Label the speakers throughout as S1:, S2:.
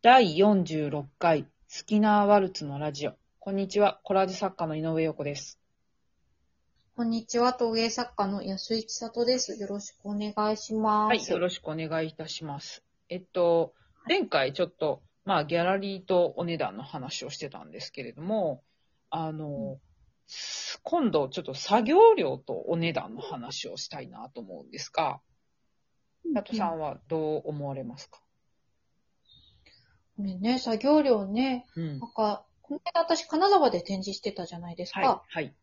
S1: 第46回スキナーワルツのラジオ。こんにちは、コラージュ作家の井上陽子です。
S2: こんにちは、陶芸作家の安井千里です。よろしくお願いします。
S1: はい、よろしくお願いいたします。えっと、前回ちょっと、まあ、ギャラリーとお値段の話をしてたんですけれども、あの、今度ちょっと作業量とお値段の話をしたいなと思うんですが、佐藤さんはどう思われますか、
S2: ね、作業量ね、
S1: うん
S2: なんか、この間私金沢で展示してたじゃないですか。
S1: はい、はい、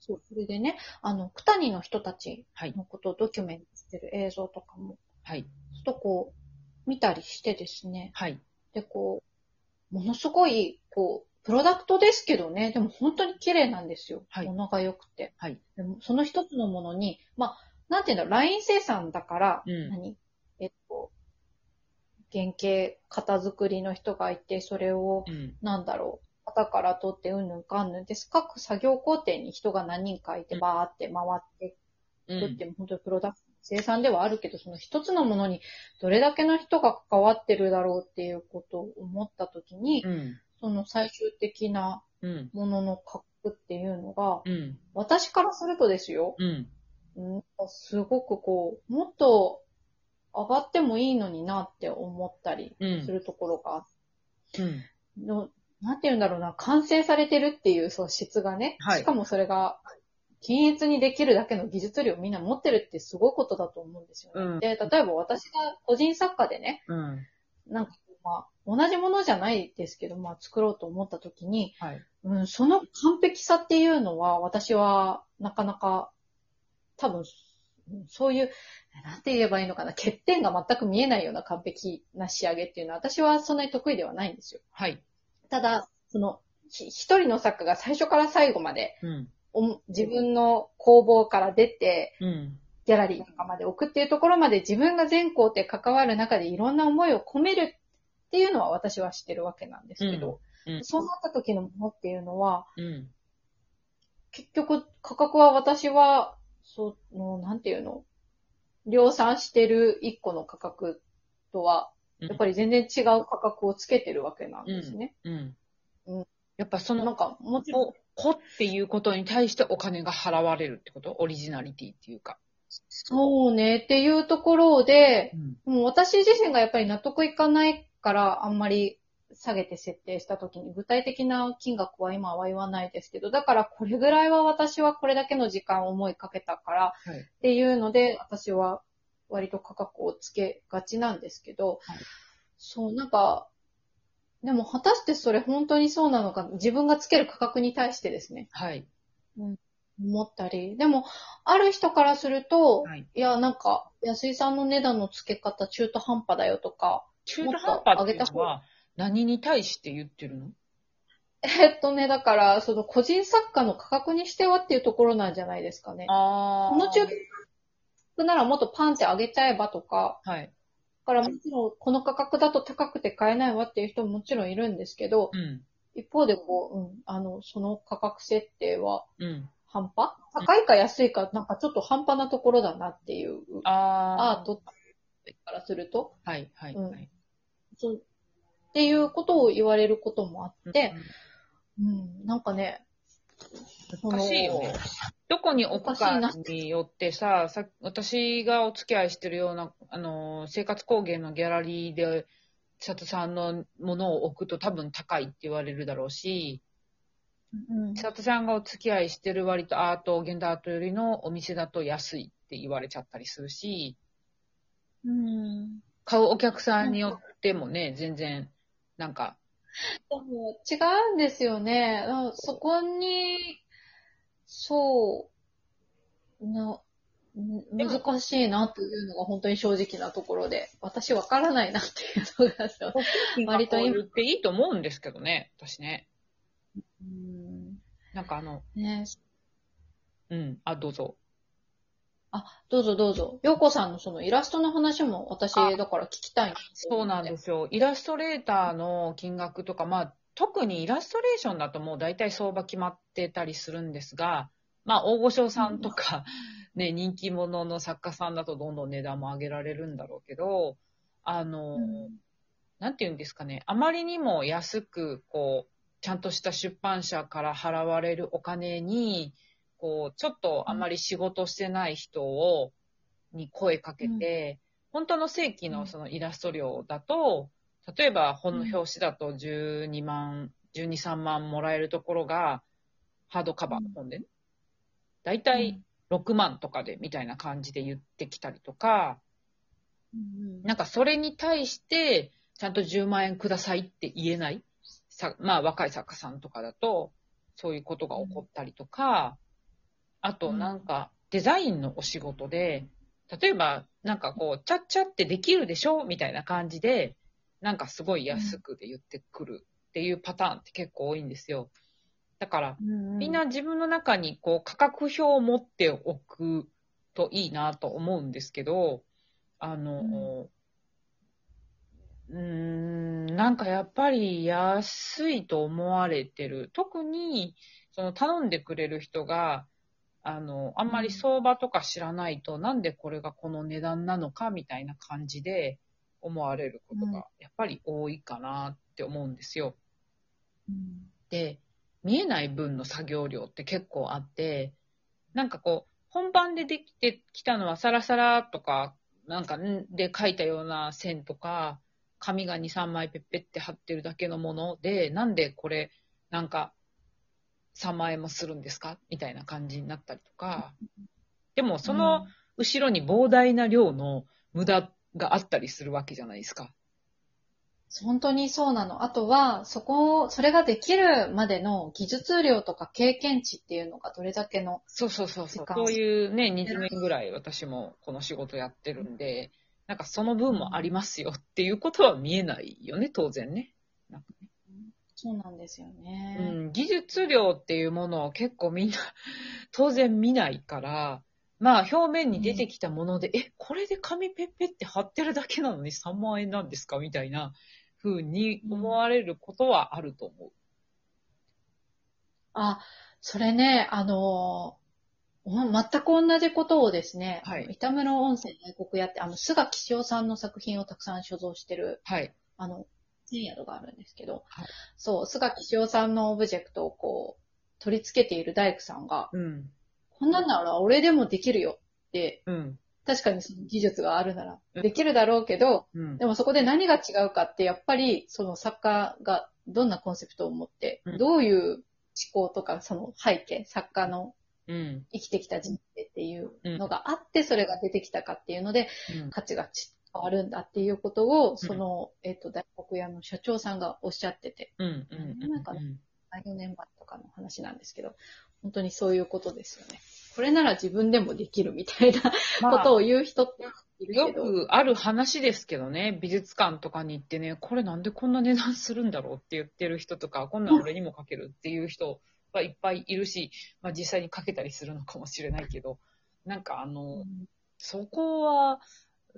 S2: そう、それでね、あの、九谷の人たち
S1: はい、
S2: のことをドキュメントしてる映像とかも、
S1: はい、
S2: ちょっとこう、見たりしてですね。
S1: はい、
S2: で、こう、ものすごい、こう、プロダクトですけどね、でも本当に綺麗なんですよ。
S1: はい
S2: 物が良くて。
S1: はい。
S2: でもその一つのものに、まあ、なんていうんだろう、ライン生産だから、
S1: うん
S2: 何？えっと、原型、型作りの人がいて、それを、
S1: うん、
S2: なんだろう、型から取ってうんぬんかんぬんです。各作業工程に人が何人かいて、
S1: うん
S2: バーって回って
S1: うん。
S2: るって、本当にプロダクト、生産ではあるけど、その一つのものにどれだけの人が関わってるだろうっていうことを思ったときに、
S1: うん、
S2: その最終的な
S1: うん、
S2: ものの価格っていうのが、
S1: うん、
S2: 私からするとですよ、
S1: うん、
S2: うんすごくこう、もっと上がってもいいのになって思ったり
S1: うん。
S2: するところが、
S1: うん、
S2: のなんて言うんだろうな、完成されてるっていうそう質がね、
S1: はい。
S2: しかもそれが、均一にできるだけの技術量をみんな持ってるってすごいことだと思うんですよね。
S1: うん。
S2: で、例えば私が個人作家でね、
S1: うん、
S2: なんかまあ、同じものじゃないですけど、まあ作ろうと思った時に、
S1: はい、
S2: うん、その完璧さっていうのは、私はなかなか、多分、うんそういう、なんて言えばいいのかな、欠点が全く見えないような完璧な仕上げっていうのは、私はそんなに得意ではないんですよ。
S1: はい、
S2: ただ、その、ひ一人の作家が最初から最後まで、
S1: うん、
S2: お自分の工房から出て、
S1: うん、
S2: ギャラリーとかまで置くっていうところまで自分が全工程関わる中でいろんな思いを込めるっていうのは私は知ってるわけなんですけど、
S1: うん。うん。
S2: そうなった時のものっていうのは、
S1: うん、
S2: 結局価格は私は、その、なんていうの、量産してる一個の価格とは、やっぱり全然違う価格をつけてるわけなんですね。
S1: うん
S2: うん。
S1: やっぱその、
S2: なんか、もちろん、
S1: こ、こっていうことに対してお金が払われるってこと？オリジナリティっていうか。
S2: そうね、っていうところで、
S1: うん。
S2: もう私自身がやっぱり納得いかないから、あんまり下げて設定したときに、具体的な金額は今は言わないですけど、だからこれぐらいは私はこれだけの時間思いかけたから、
S1: はい。
S2: っていうので、私は割と価格をつけがちなんですけど、
S1: はい
S2: そう、なんか、でも果たしてそれ本当にそうなのか、自分がつける価格に対してですね、
S1: はい。
S2: 思ったり。でも、ある人からすると、
S1: はい。
S2: いや、なんか、安井さんの値段の付け方中途半端だよとか、
S1: 中途半端っていうのは何に対して言ってるの？
S2: えっとね、だから、その個人作家の価格にしてはっていうところなんじゃないですかね。
S1: あ
S2: この中途ならもっとパンって上げちゃえばとか、
S1: はい。
S2: だからもちろんこの価格だと高くて買えないわっていう人ももちろんいるんですけど、
S1: うん。
S2: 一方でこう、うん、あの、その価格設定は
S1: うん。
S2: 半端？高いか安いか、なんかちょっと半端なところだなっていう、ア
S1: あ
S2: ートからすると、
S1: あ。はい。はい。
S2: うん
S1: はい。
S2: そうっていうことを言われることもあって、うん、なんかね、
S1: おかしいよね。どこに置くかによってさ、さ私がお付き合いしてるような、あの、生活工芸のギャラリーで、千里さんのものを置くと多分高いって言われるだろうし、
S2: うん
S1: 千里さんがお付き合いしてる割とアート、現代アートよりのお店だと安いって言われちゃったりするし、
S2: うん。
S1: 買うお客さんによってもね、全然、なんか、
S2: でも違うんですよね。うんそこに、そう、な、難しいなっていうのが本当に正直なところで、私わからないなっていうのが割と今。
S1: 言っていいと思うんですけどね、私ね。
S2: うん。
S1: なんかあの、
S2: ね、
S1: うん、あ、どうぞ。
S2: あ、どうぞどうぞ。ようこさんのそのイラストの話も私、
S1: あ
S2: だから聞きたい
S1: そうなんですすよ。イラストレーターの金額とか、まあ、特にイラストレーションだともう大体相場決まってたりするんですが、まあ、大御所さんとか、ね、人気者の作家さんだとどんどん値段も上げられるんだろうけど、あの、
S2: うん
S1: なんて言うんですかね、あまりにも安く、こう、ちゃんとした出版社から払われるお金に、こう、ちょっとあまり仕事してない人を、に声かけて、本当の正規のそのイラスト料だと、例えば本の表紙だと12万、12、3万もらえるところが、ハードカバーの本でね、だいたい6万とかでみたいな感じで言ってきたりとか、
S2: うん
S1: なんかそれに対して、ちゃんと10万円くださいって言えないさ、まあ若い作家さんとかだと、そういうことが起こったりとか、あとなんかデザインのお仕事で、例えばなんかこう、ちゃっちゃってできるでしょ？みたいな感じで、なんかすごい安くで言ってくるっていうパターンって結構多いんですよ。だから、
S2: うん
S1: みんな自分の中にこう価格表を持っておくといいなと思うんですけど、あの、うーん、なんかやっぱり安いと思われてる。特に、その頼んでくれる人が、あの、あんまり相場とか知らないと、なんでこれがこの値段なのかみたいな感じで思われること
S2: うん。
S1: がやっぱり多いかなって思うんですよ。
S2: うん。
S1: で、見えない分の作業量って結構あって、なんかこう、本番でできてきたのはサラサラとか、なんかんで書いたような線とか、紙が2、3枚ペッペって貼ってるだけのもので、なんでこれ、なんか、3万円もするんですか？みたいな感じになったりとか。でも、その後ろに膨大な量の無駄があったりするわけじゃないですか。
S2: 本当にそうなの。あとは、そこ、それができるまでの技術量とか経験値っていうのがどれだけの、
S1: そうそうそうそう。そういうね、20年ぐらい私もこの仕事やってるんで、なんかその分もありますよっていうことは見えないよね、当然ね。
S2: そうなんですよ
S1: う
S2: ね。
S1: ん、技術量っていうものを結構みんな 当然見ないから、まあ表面に出てきたもので、え、これで紙ペッペって貼ってるだけなのに3万円なんですかみたいな風に思われることはあると思う。
S2: あ、それね、あのー、全く同じことをですね、
S1: はい
S2: 板室温泉外国屋って、あの、菅木塩さんの作品をたくさん所蔵してる、
S1: はい。
S2: あの、全宿があるんですけど、
S1: はい
S2: そう、菅木塩さんのオブジェクトをこう、取り付けている大工さんが、
S1: うん。
S2: こんなんなら俺でもできるよって、
S1: うん。
S2: 確かにその技術があるなら
S1: うん
S2: できるだろうけど、
S1: うん
S2: で。もそこで何が違うかって、やっぱりその作家がどんなコンセプトを持って、
S1: うん
S2: どういう思考とかその背景、作家の
S1: うん。
S2: 生きてきた人生っていうのがあって、それが出てきたかっていうので、
S1: うん
S2: 価値が変わるんだっていうことを、その、えっ、と、大黒屋の社長さんがおっしゃってて、
S1: うん。うん。
S2: なんかね
S1: うん
S2: 4年前とかの話なんですけど、本当にそういうことですよね。これなら自分でもできるみたいな
S1: まあ
S2: ことを言う人っている
S1: よ
S2: けど、
S1: くある話ですけどね、美術館とかに行ってね、これなんでこんな値段するんだろうって言ってる人とか、こんなん俺にもかけるっていう人はいっぱいいるし、まあ実際にかけたりするのかもしれないけど、なんかあの、そこは、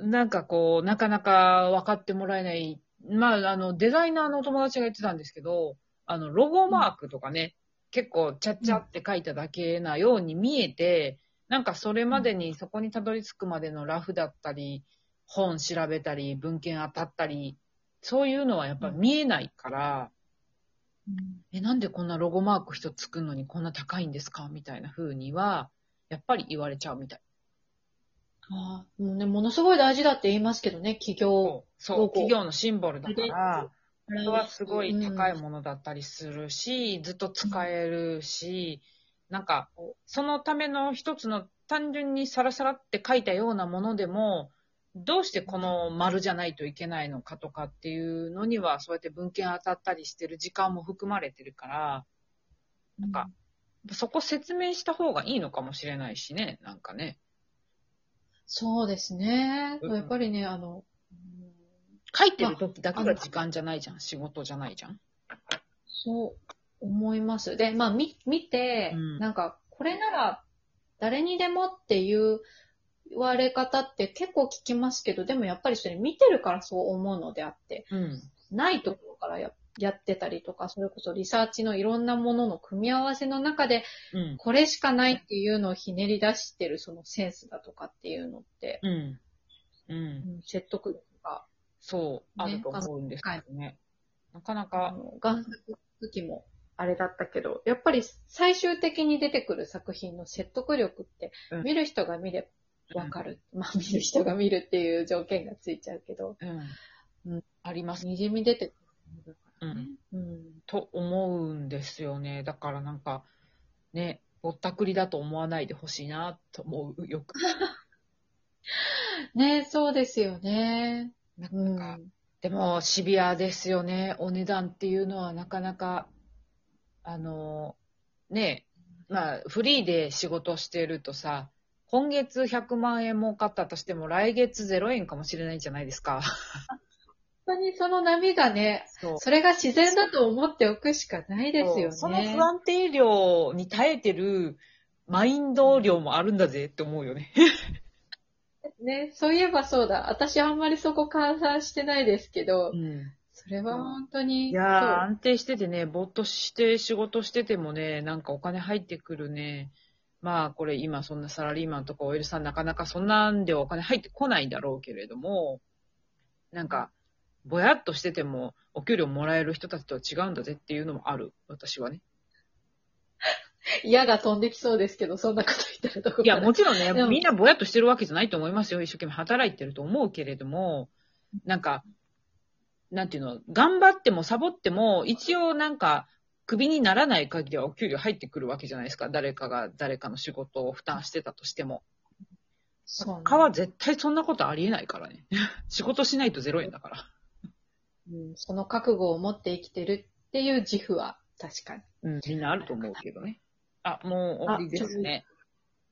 S1: なんかこう、なかなか分かってもらえない。まあ、あの、デザイナーのお友達が言ってたんですけど、あの、ロゴマークとかね、結構、ちゃっちゃって書いただけなように見えて、なんかそれまでに、そこにたどり着くまでのラフだったり、本調べたり、文献当たったり、そういうのはやっぱ見えないから、
S2: うん
S1: え、なんでこんなロゴマーク一つ作るのにこんな高いんですか？みたいな風には、やっぱり言われちゃうみたい。
S2: ああもうね、ものすごい大事だって言いますけどね、企業。
S1: そう、企業のシンボルだから、
S2: こ
S1: これはすごい高いものだったりするし、ずっと使えるし、なんか、そのための一つの単純にサラサラって書いたようなものでも、どうしてこの丸じゃないといけないのかとかっていうのには、そうやって文献当たったりしてる時間も含まれてるから、なんか、そこ説明した方がいいのかもしれないしね、なんかね。
S2: そうですね。
S1: うん
S2: やっぱりね、あの、
S1: 書いてる時だけが時間じゃないじゃん、仕事じゃないじゃん。
S2: そう思います。で、まあ、み、見て、
S1: うん
S2: なんか、これなら、誰にでもっていう言われ方って結構聞きますけど、でもやっぱりそれ見てるからそう思うのであって、
S1: うん。
S2: ないところからややってたりとか、それこそリサーチのいろんなものの組み合わせの中で、
S1: うん。
S2: これしかないっていうのをひねり出してるそのセンスだとかっていうのって、
S1: うん。うん。
S2: うん説得力が
S1: そう、あ
S2: ね
S1: ると思うんですけどね。なかな
S2: あ
S1: か、
S2: の、贋作の時もあれだったけど、やっぱり最終的に出てくる作品の説得力って、
S1: うん
S2: 見る人が見ればわかる。まあ見る人が見るっていう条件がついちゃうけど、
S1: うん。
S2: うん
S1: あります。
S2: にじみ出てくる
S1: うん
S2: ね。。うん。
S1: と思うんですよね。だからなんか、ね、ぼったくりだと思わないでほしいなと思う。よく。
S2: ねそうですよね。
S1: なん
S2: うん。
S1: か、でもシビアですよね。お値段っていうのはなかなか、あの、ね、まあ、フリーで仕事してるとさ、今月100万円儲かったとしても来月0円かもしれないじゃないですか。
S2: 本当にその波がね、
S1: そ
S2: れが自然だと思っておくしかないですよね。
S1: その不安定量に耐えてるマインド量もあるんだぜって思うよね。
S2: ね、そういえばそうだ。私あんまりそこ換算してないですけど、
S1: うん
S2: それは本当に、
S1: いやー、安定しててね、ぼーっとして仕事しててもね、なんかお金入ってくるね。まあ、これ今そんなサラリーマンとか OL さんなかなかそんなんでお金入ってこないんだろうけれども、なんか、ぼやっとしててもお給料もらえる人たちとは違うんだぜっていうのもある、私はね。
S2: 嫌が飛んできそうですけど、そんなこと言ったらどこ
S1: いや、も
S2: ち
S1: ちろんね、みんなぼやっとしてるわけじゃないと思いますよ。一生懸命働いてると思うけれども、なんか、なんていうの、頑張ってもサボっても、一応なんか、クビにならない限りはお給料入ってくるわけじゃないですか。誰かが誰かの仕事を負担してたとしても。
S2: そうね
S1: 他は絶対そんなことありえないからね。仕事しないと0円だから。
S2: うん、その覚悟を持って生きてるっていう自負は確かに。
S1: うん、みんなあると思うけどね。あ、もう終わりです
S2: あ
S1: ね。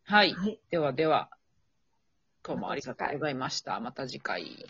S1: はい。
S2: はい。
S1: ではでは、今日もありがとうございました。また次回。